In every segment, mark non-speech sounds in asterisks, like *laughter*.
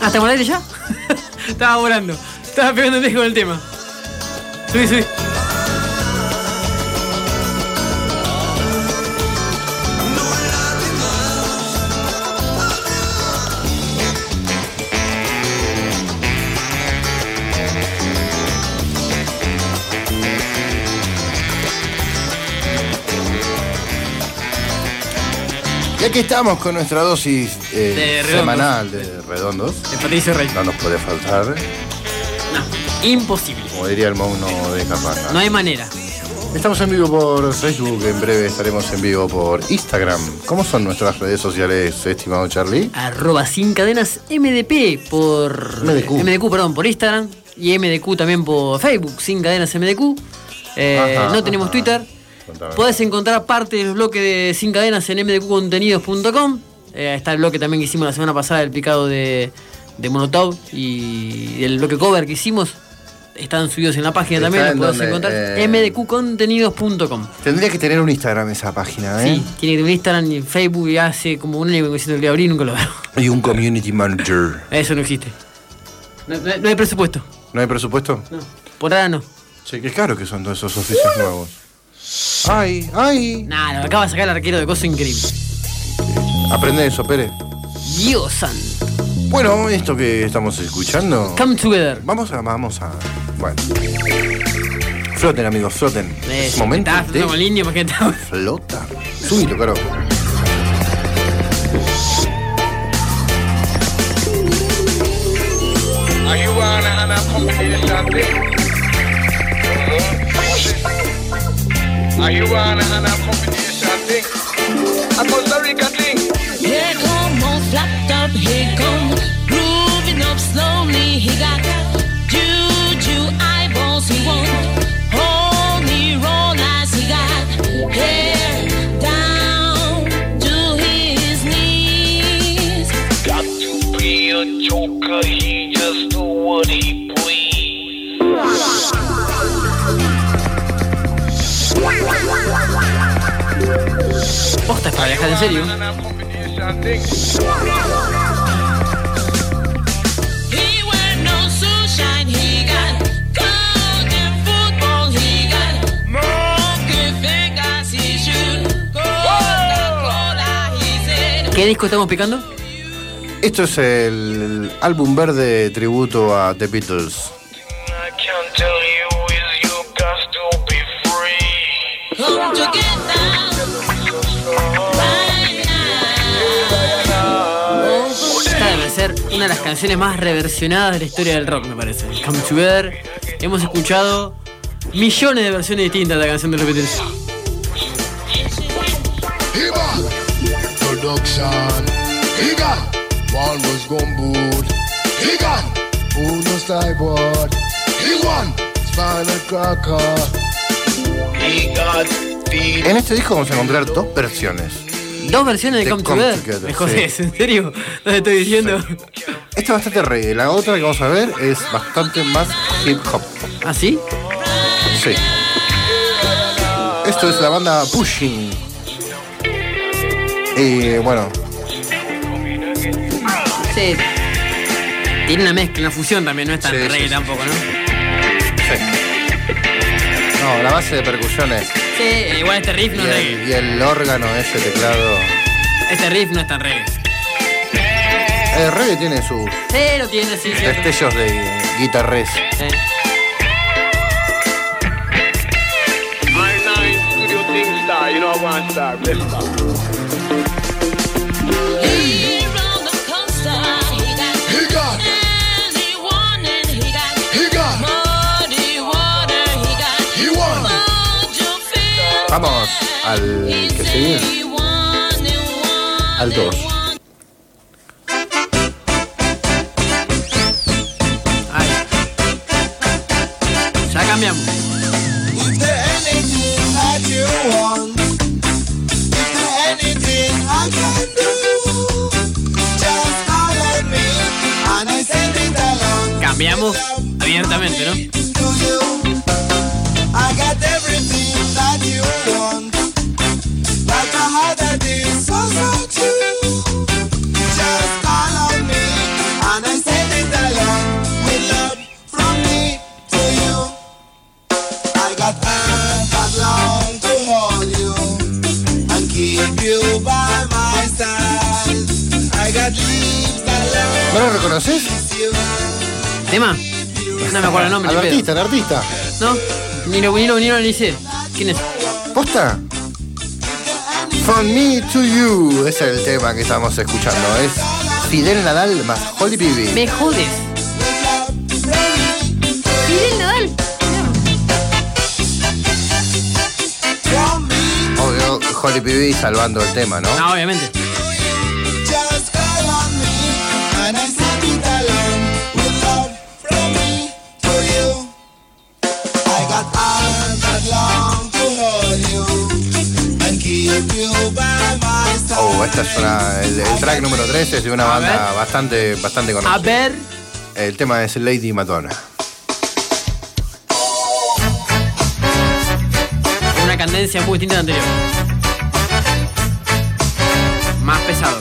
Ah, ¿estamos al aire ya? Estaba volando. Estaba pegando con el tema. Subí, subí. Y aquí estamos con nuestra dosis eh, De semanal de redondos. De Patricio Rey. No nos puede faltar, No, imposible. como diría el mono de Capanga. No hay manera. Estamos en vivo por Facebook, en breve estaremos en vivo por Instagram. ¿Cómo son nuestras redes sociales, estimado Charlie? Arroba sin cadenas MDP por. MDQ. perdón, por Instagram. Y MDQ también por Facebook, sin cadenas MDQ. Eh, Ajá, no tenemos ajá. Twitter. Contame. Podés encontrar parte de los bloques de Sin Cadenas en mdqcontenidos.com. Eh, está el bloque también que hicimos la semana pasada, el picado de, de Monotau y el bloque cover que hicimos. Están subidos en la página ¿Está también, en los podés dónde? encontrar. Eh, mdqcontenidos.com. Tendría que tener un Instagram esa página, ¿eh? Sí, tiene que tener Instagram y Facebook y hace como un año que vengo diciendo que y nunca lo veo. Y un community manager. Eso no existe. No, no- no hay presupuesto. ¿No hay presupuesto? No. Por ahora no. Sí, qué caro que son todos esos oficios nuevos. Ay, ay. Nada, lo acaba de sacar el arquero de cosas increíble. Aprende eso, Pérez. Dios santo. Bueno, esto que estamos escuchando. Come together. Vamos a, vamos a. Bueno. Floten, amigos, floten. Es si momento estás de con línea, porque está- flota. Subilo, caro. Are you Are you on an accommodation thing? A Costa Rica thing. Here here come grooving up slowly. He got Coca-Cola, he said. ¿Qué disco estamos picando? Esto es el álbum verde tributo a The Beatles. I can't tell you is you got to be free. Ser una de las canciones más reversionadas de la historia del rock, me parece. Come Together. Hemos escuchado millones de versiones distintas de la canción de. Production. One was gumboot. Sideboard. He won Spinal Cracker. Feet. En este disco vamos a encontrar dos versiones. Dos versiones de Come, Come Together. Together, Me jodés, sí. ¿en serio? No te estoy diciendo. Esta es bastante reggae. La otra que vamos a ver es bastante más hip hop. ¿Ah, sí? Sí. Esto es la banda Pushing. Y bueno, Sí. Tiene una mezcla, una fusión también, no es tan Sí, sí, reggae sí, tampoco, ¿no? sí. No, la base de percusiones Igual este riff y no es el, reggae. y el órgano, ese teclado. Este riff no es tan reggae. El reggae tiene sus Sí, lo tiene, sí, sí. destellos de guitarres. Nine studio you know I want Vamos al que sigue. Al dos. and won. Ahí. Ya cambiamos. Is there anything lo reconoces? No me acuerdo el nombre. Artista, artista. No, ni lo, ni lo, ni lo ¿Quién es? ¿Posta? From me to you. Ese es el tema que estamos escuchando. Es Fidel Nadal más Holly Bibi. Me jodes. Fidel Nadal. Obvio, Holly Bibi salvando el tema, ¿no? No, obviamente. Esta es una. El, el track número 3 es de una A banda bastante, bastante A conocida. ver. El tema es Lady Madonna. Una cadencia muy distinta a la anterior. Más pesado.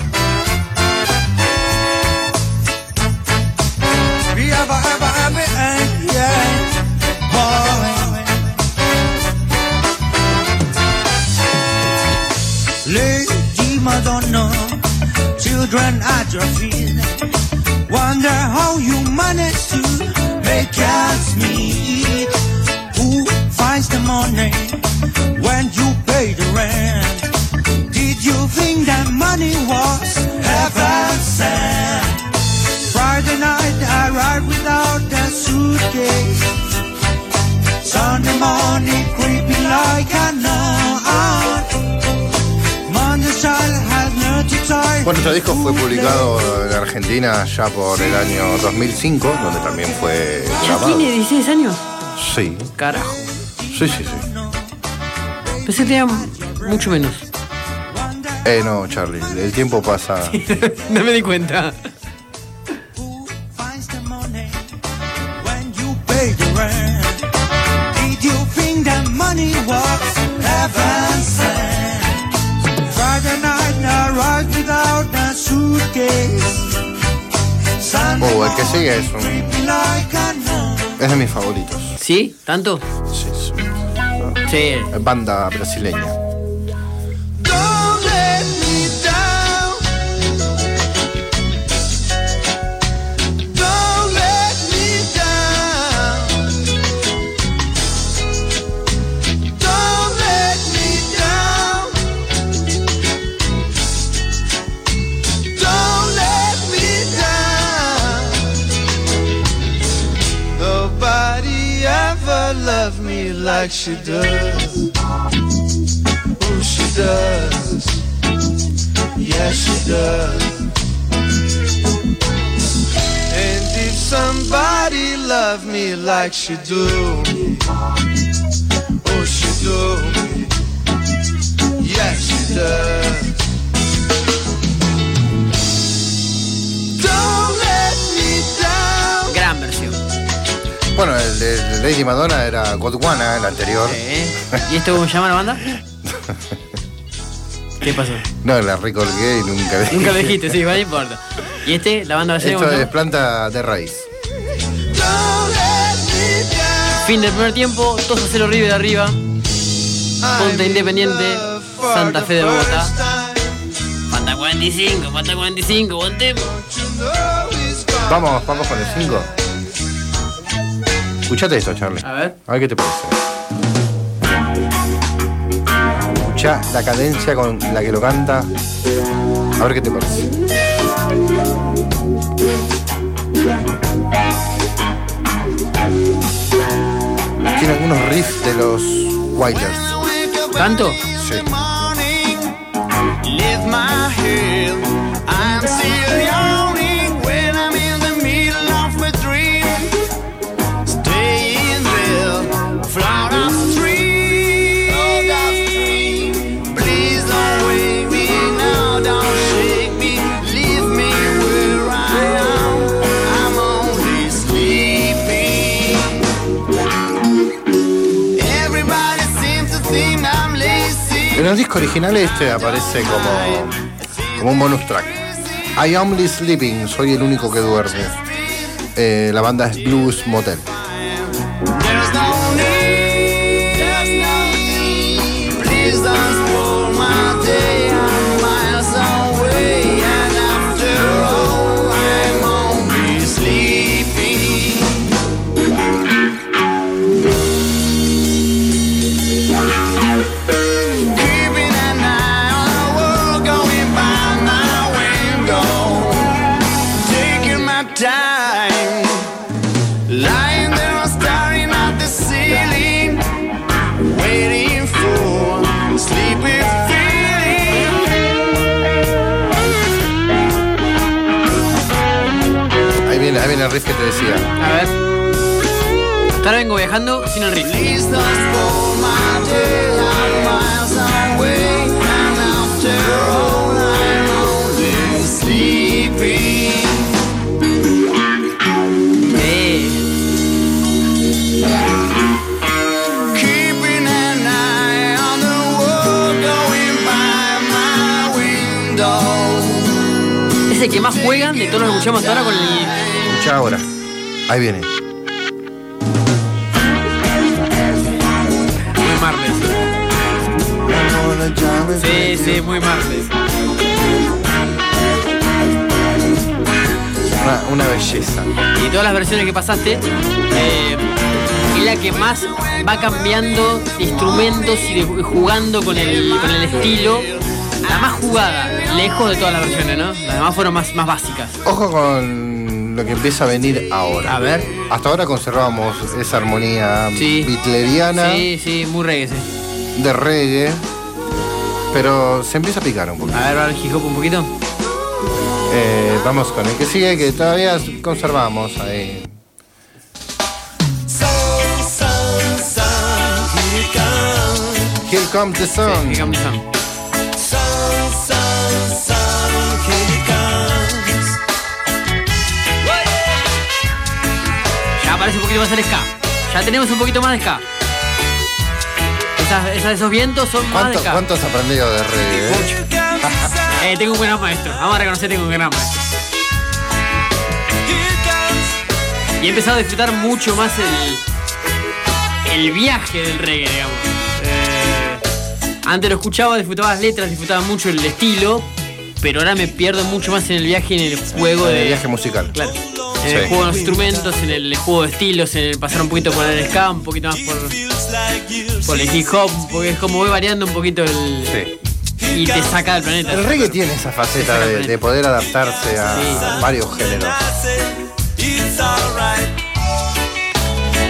Madonna, children at your feet. Wonder how you manage to make ends meet. Who finds the money when you pay the rent? Did you think that money was heaven sent? Friday night I arrived without a suitcase. Sunday morning creeping like a Bueno, este disco fue publicado en Argentina ya por el año 2005, donde también fue ¿Ya grabado. tiene 16 años? Sí, Carajo. sí, sí, sí. Pensé que tenía mucho menos. Eh, no, Charlie, el tiempo pasa. *laughs* no me di cuenta. Did you think that money was heaven Oh, el que sigue es un-. Es de mis favoritos. ¿Sí? ¿Tanto? Sí, sí. Sí. Banda brasileña. Like she does. Oh, she does. Yes, she does. And if somebody loved me like she do oh, she do. Yes, she does. Bueno, el de de Lady Madonna era Godwana, el anterior. Eh, ¿Y esto cómo se llama la banda? *laughs* ¿Qué pasó? No, la recolgué y nunca dije. Nunca dijiste, sí, no importa. ¿Y este? ¿La banda brasileña? Esto es planta de raíz. Fin del primer tiempo, todos a cero River de arriba. Ponte Independiente, Santa Fe de Bogotá. Falta 45, falta 45, buen tiempo. Vamos, vamos con el 5. Escuchate esto, Charlie. A ver. A ver qué te parece. Escucha la cadencia con la que lo canta. A ver qué te parece. Tiene algunos riffs de los Wailers. ¿Tanto? Sí. El disco original este aparece como, como un bonus track. I only sleeping, soy el único que duerme. Eh, la banda es Blues Motel. Riff que te decía. A ver. Hasta ahora vengo viajando sin el window. es el que más juegan de todos los que escuchamos hasta ahora con el. Ahora. Ahí viene. Muy Marles. Sí, sí, muy Marles. Una, una belleza. Y todas las versiones que pasaste, eh, es la que más va cambiando de instrumentos y de- jugando con el, con el estilo. La más jugada, lejos de todas las versiones, ¿no? Las demás fueron más, más básicas. Ojo con lo que empieza a venir ahora. A ver. Hasta ahora conservamos esa armonía Sí. bitleriana Sí, sí, muy reggae, sí. de reggae. Pero se empieza a picar un poquito. A ver, va el hip hop un poquito. Eh, vamos con el que sigue, que todavía conservamos ahí. Sun, here comes. Here comes the Sí, sun. Hip Hop Sun. Sun, aparece un poquito más el ska. Ya tenemos un poquito más de ska. Esas, esas- esos vientos son más de ¿Cuánto, ska. ¿Cuánto has aprendido de reggae? eh? *laughs* Eh, tengo un gran maestro. Vamos a reconocer, tengo un gran maestro. Y he empezado a disfrutar mucho más el, el viaje del reggae, digamos. Eh, antes lo escuchaba, disfrutaba las letras, disfrutaba mucho el estilo, pero ahora me pierdo mucho más en el viaje y en el juego En de. el viaje musical. Claro. En Sí. el juego de los instrumentos, en el juego de estilos, en el pasar un poquito por el ska, un poquito más por, por el hip hop, porque es como voy variando un poquito el. Sí. Y te saca del planeta. El reggae tiene esa faceta de, de poder adaptarse a Sí. varios géneros.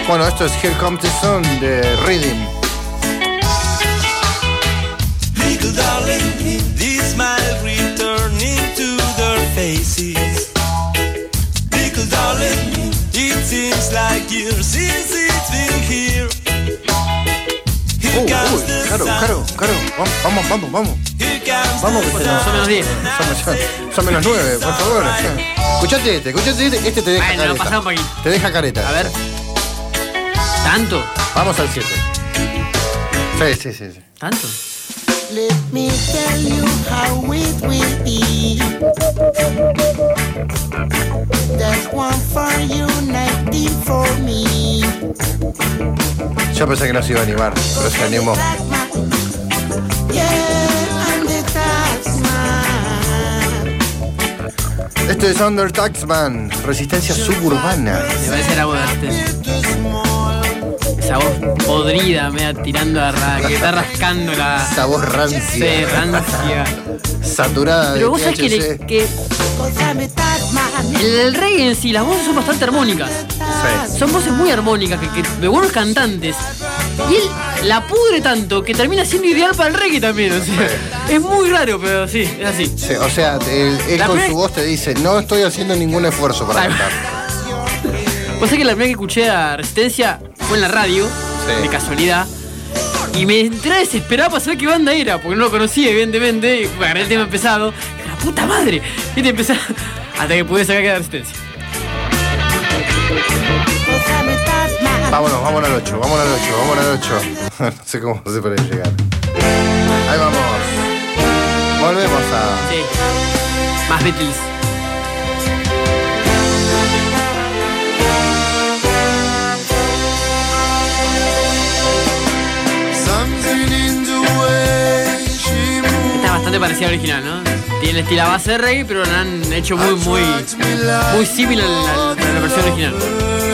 Bueno, esto es Here Comes the Sun de Rhythm. Little darling, smile returning to their faces. Seems like years since it's been here. Sun. Caro, Caro, vamos, vamos, vamos. Vamos, que se nos- Son menos 10. Son, menos nueve, por favor. Escuchate este, escuchate este, este te deja Bueno, careta. poquito. Te deja careta. A ver. ¿Tanto? Vamos al 7. Sí, sí, sí, sí. ¿Tanto? Let me tell you how it will be. Yo pensé que no se iba a animar, pero se animó. Yeah, I'm the taxman. Esto es Under Taxman, resistencia suburbana. Me parece la voz de este. Esa voz podrida, media tirando a ra que está rascando la. Esa voz Sí, rancia, rancia. saturada de Pero vos sabés que, le- que el reggae en sí, las voces son bastante armónicas. Sí. Son voces muy armónicas, que, que- de buenos cantantes. Y él la pudre tanto que termina siendo ideal para el reggae también. O sea, es muy raro, pero sí, es así. Sí, o sea, él, con su voz te dice, no estoy haciendo ningún esfuerzo para cantar. *laughs* Sabés que la primera que escuché a Resistencia fue en la radio, Sí. de casualidad. Y me entré desesperado para saber qué banda era, porque no lo conocía, evidentemente. Y agarré el tema empezado. ¡La puta madre! Y te empecé hasta que pude sacar que era Resistencia. Vámonos, vámonos al 8, vámonos al 8, vámonos al 8. *laughs* no sé cómo se puede llegar. Ahí vamos. Volvemos a. Sí. Más Beatles. Something in the way she moves. Esta es bastante parecida al original, ¿no? Tiene el estilo a base de reggae, pero la han hecho muy, muy, muy similar a la, a la versión original.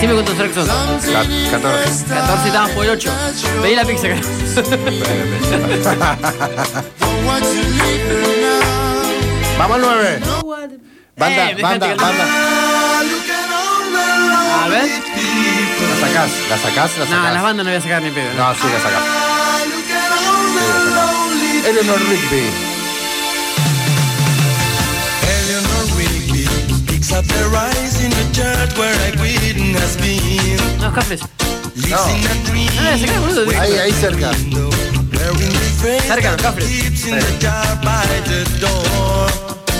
Decime cuántos tracks son. Ca- 14. 14 estaban por el 8. Pedí la pizza acá. Don't want to leave *laughs* her now. Vamos al 9. Banda, Eh, banda, que- banda. A ver. La sacás, la sacás, la No, sacás. las bandas no voy a sacar ni pedo. ¿no? No, sí, la sacás. All the lonely Eleanor Rigby. Witness been. No, cafés. Lives in a dream. No, la voy a sacar, boludo. Ahí, ahí cerca. Cerca, that Cafres.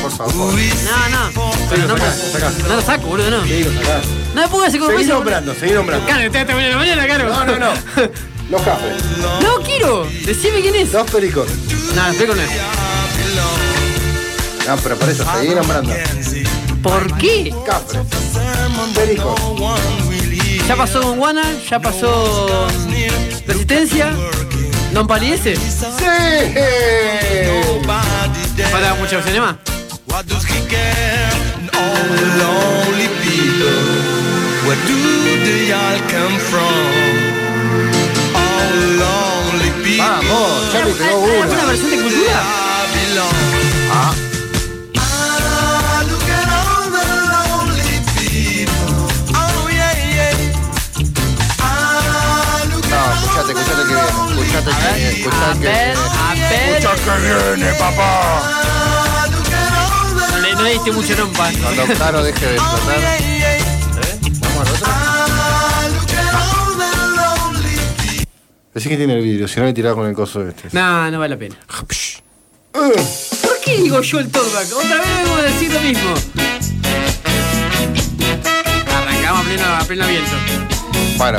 Por favor. No, no. Pero no, sacás, me- sacás. no lo saco, boludo, no. Sacás. No me pongas ese Seguí compromiso. nombrando, seguí nombrando. Caro, te te voy a la mañana, Caro. No, no, no. *laughs* Los cafés. No quiero. Decime quién es. Dos pericos. No, explico no es. No, pero por eso, seguí nombrando. ¿Por qué? Ya pasó con Guana, ya pasó Resistencia, Don Palidece. ¡Sí! Falta mucha opción más. Vamos, ya me ¿Hay alguna una. versión de cultura? Ah, escuchate, escuchate que viene. Escuchate que viene. A Escuchate que ver, viene. a ver. que viene, papá! Ah, look at all the No le, no le diste mucho nompa. Cuando Caro deje de explotar. Vamos al otro. Ah, Decí que tiene el vidrio, si no le tiraba con el coso este. No, no vale la pena. ¿Por qué digo yo el talkback? Otra vez debo decir lo mismo. Arrancamos a pleno, a pleno viento. Bueno.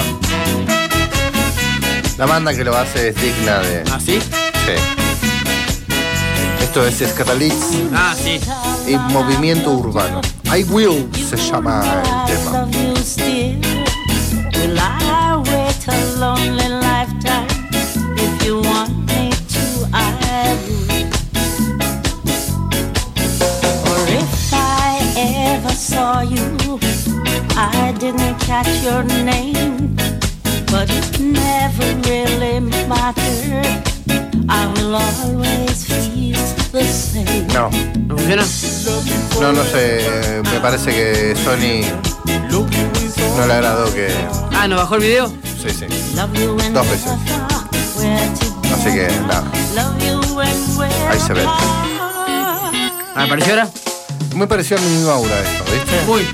La banda que lo hace es digna de. ¿Ah, sí? Sí. Esto es Scatalitz Ah, sí. y Movimiento Urbano. I Will se llama el tema. Funciona? no, no sé. Me parece que Sony no le agradó que. Ah, ¿nos bajó el video? Sí, sí. Dos veces. Así que nada. Ahí se ve. apart. ¿Me apareció ahora? Muy parecido a mi misma aura esto, ¿viste? Muy.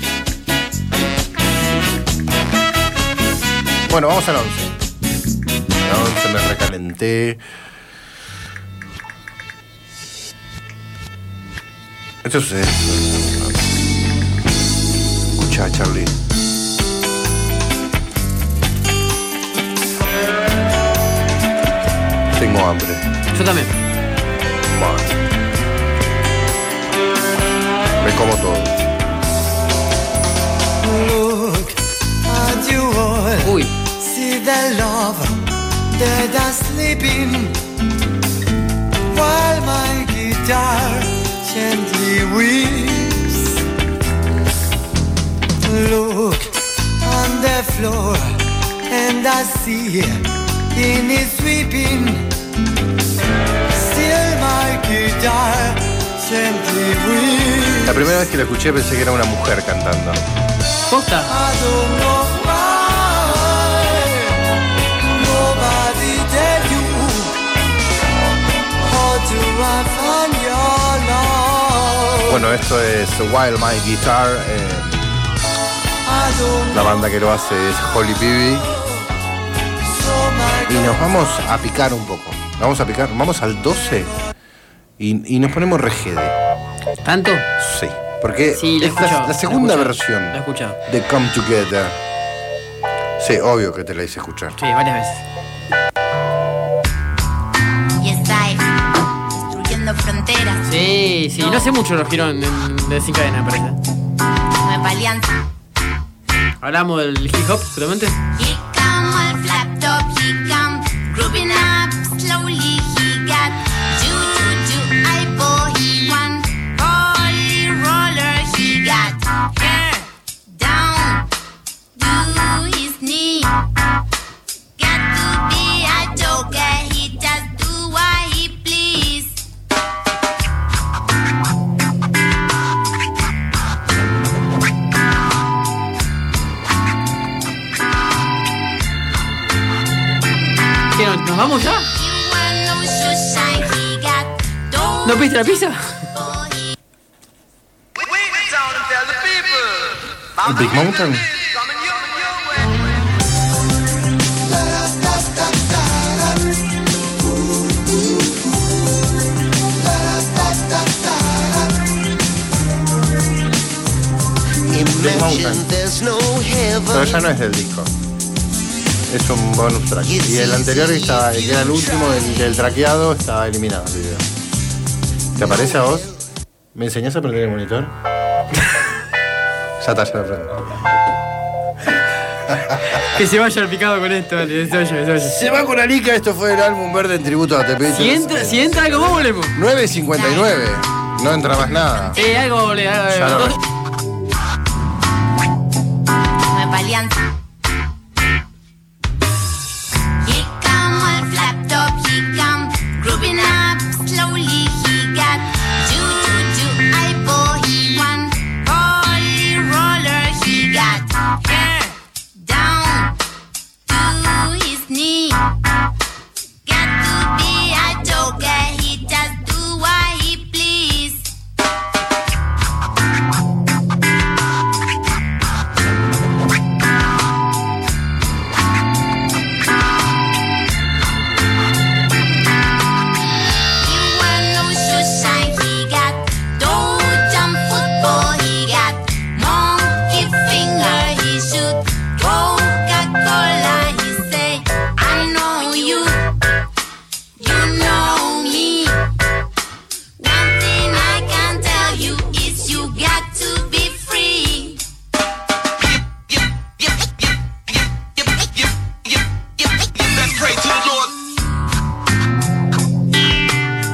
Bueno, vamos al 11. Al 11 me recalenté. Esto es. eh, Escucha, Charlie. Tengo hambre. Yo también. Bueno. Me como todo. Look at you all. Uy. See the love that are sleeping while my guitar gently weeps. Look on the floor and I see in his weeping. Still my guitar gently weeps. La primera vez que la escuché pensé que era una mujer cantando. ¿Posta? Bueno, esto es Wild My Guitar. eh, la banda que lo hace es Holly Peavy. Y nos vamos a picar un poco. Vamos a picar, vamos al 12 y, y nos ponemos regede. ¿Tanto? Sí. Porque Sí, es la- la, segunda escuchado, versión escuchado. de Come Together. Sí, obvio que te la hice escuchar. Sí, varias veces. Sí, sí. No hace mucho los girón en- de sin cadena, me parece. Nueva alianza. Hablamos del hip hop, seguramente. Vamos ya? No sunshine, he got door. ¿No pediste la pizza? ¿El Big Mountain? Big Mountain. There's no Pero ya no es del disco. Es un bonus track. Y el anterior estaba, que era el último del, del traqueado, estaba eliminado el video. ¿Te aparece a vos? ¿Me enseñás a prender el monitor? *laughs* ya está, ya lo prendo. *laughs* Que se vaya el picado con esto, dale. Se vaya, se vaya. Se va con Arica, esto fue el álbum verde en tributo a TP. Si entra, si entra algo, vos volvemos. 9.59. No entra más nada. Eh, algo, Ya no.